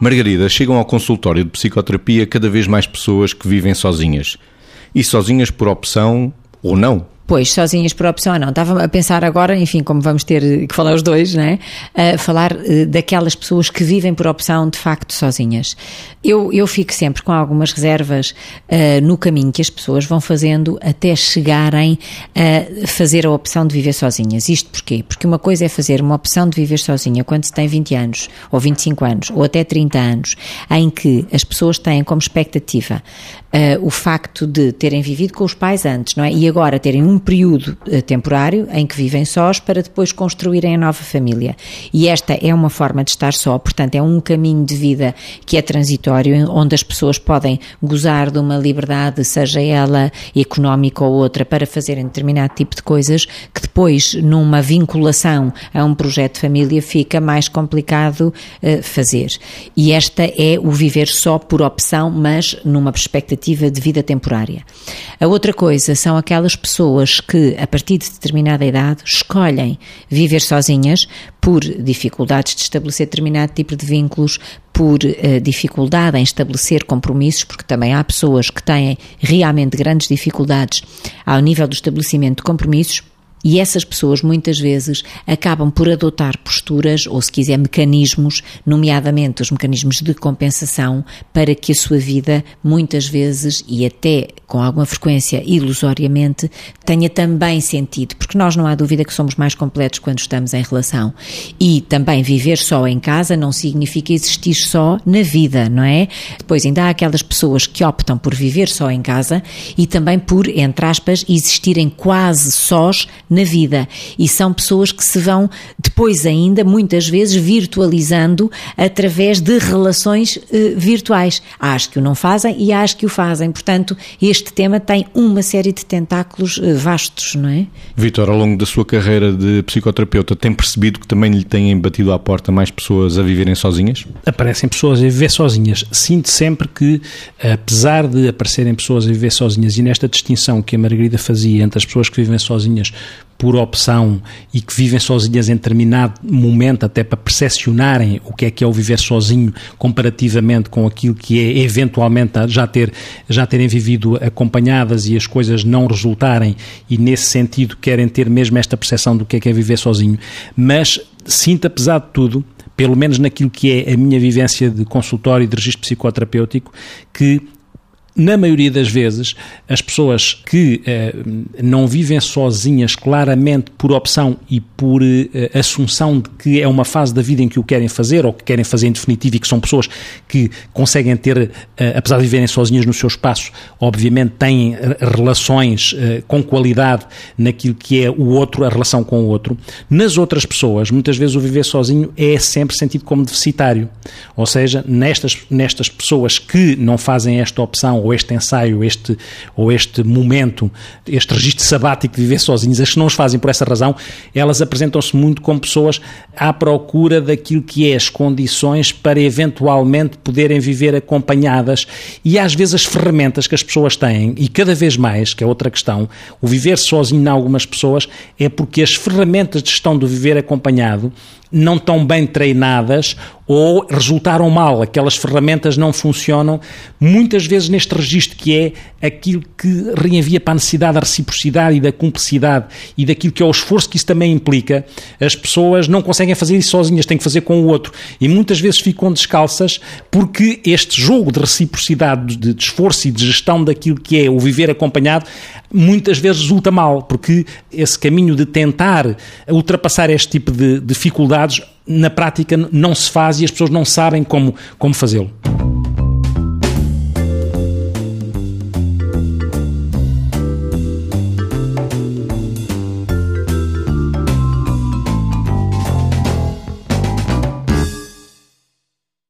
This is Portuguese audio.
Margarida, chegam ao consultório de psicoterapia cada vez mais pessoas que vivem sozinhas. E sozinhas por opção ou não. Pois, sozinhas por opção ou não. Estava a pensar agora, enfim, como vamos ter que falar os dois, né? A falar uh, daquelas pessoas que vivem por opção de facto sozinhas. Eu, eu fico sempre com algumas reservas uh, no caminho que as pessoas vão fazendo até chegarem a fazer a opção de viver sozinhas. Isto porquê? Porque uma coisa é fazer uma opção de viver sozinha quando se tem 20 anos, ou 25 anos, ou até 30 anos, em que as pessoas têm como expectativa uh, o facto de terem vivido com os pais antes, não é? E agora terem um período uh, temporário em que vivem sós para depois construírem a nova família. E esta é uma forma de estar só, portanto, é um caminho de vida que é transitório, onde as pessoas podem gozar de uma liberdade, seja ela económica ou outra, para fazerem determinado tipo de coisas, que depois, numa vinculação a um projeto de família, fica mais complicado uh, fazer. E esta é o viver só por opção, mas numa perspectiva de vida temporária. A outra coisa são aquelas pessoas que, a partir de determinada idade, escolhem viver sozinhas por dificuldades de estabelecer determinado tipo de vínculos, por uh, dificuldade em estabelecer compromissos, porque também há pessoas que têm realmente grandes dificuldades ao nível do estabelecimento de compromissos e essas pessoas muitas vezes acabam por adotar posturas, ou se quiser, mecanismos, nomeadamente os mecanismos de compensação, para que a sua vida, muitas vezes e até com alguma frequência ilusoriamente, tenha também sentido, porque nós não há dúvida que somos mais completos quando estamos em relação. E também viver só em casa não significa existir só na vida, não é? Depois ainda há aquelas pessoas que optam por viver só em casa e também por, entre aspas, existirem quase sós vida. E são pessoas que se vão depois ainda, muitas vezes, virtualizando através de relações eh, virtuais. Há as que o não fazem e há as que o fazem. Portanto, este tema tem uma série de tentáculos eh, vastos, não é? Vitor, ao longo da sua carreira de psicoterapeuta, tem percebido que também lhe têm batido à porta mais pessoas a viverem sozinhas? Aparecem pessoas a viver sozinhas. Sinto sempre que, apesar de aparecerem pessoas a viver sozinhas, e nesta distinção que a Margarida fazia entre as pessoas que vivem sozinhas por opção e que vivem sozinhas em determinado momento, até para percepcionarem o que é que é o viver sozinho comparativamente com aquilo que é eventualmente já, ter, já terem vivido acompanhadas e as coisas não resultarem e nesse sentido querem ter mesmo esta percepção do que é que é viver sozinho. Mas sinto, apesar de tudo, pelo menos naquilo que é a minha vivência de consultório e de registro psicoterapêutico, que na maioria das vezes, as pessoas que eh, não vivem sozinhas claramente por opção e por eh, assunção de que é uma fase da vida em que o querem fazer ou que querem fazer em definitivo e que são pessoas que conseguem ter, eh, apesar de viverem sozinhas no seu espaço, obviamente têm relações com qualidade naquilo que é o outro, a relação com o outro. Nas outras pessoas, muitas vezes o viver sozinho é sempre sentido como deficitário. Ou seja, nestas, nestas pessoas que não fazem esta opção ou este ensaio, este, ou este momento, este registro sabático de viver sozinhos, as que não os fazem por essa razão, elas apresentam-se muito como pessoas à procura daquilo que é as condições para eventualmente poderem viver acompanhadas. E às vezes as ferramentas que as pessoas têm, e cada vez mais, que é outra questão, o viver sozinho em algumas pessoas é porque as ferramentas de gestão do viver acompanhado não estão bem treinadas ou resultaram mal, aquelas ferramentas não funcionam, muitas vezes neste registro que é aquilo que reenvia para a necessidade da reciprocidade e da cumplicidade e daquilo que é o esforço que isso também implica, as pessoas não conseguem fazer isso sozinhas, têm que fazer com o outro. E muitas vezes ficam descalças porque este jogo de reciprocidade, de, de esforço e de gestão daquilo que é o viver acompanhado, muitas vezes resulta mal, porque esse caminho de tentar ultrapassar este tipo de dificuldades na prática não se faz e as pessoas não sabem como, como fazê-lo.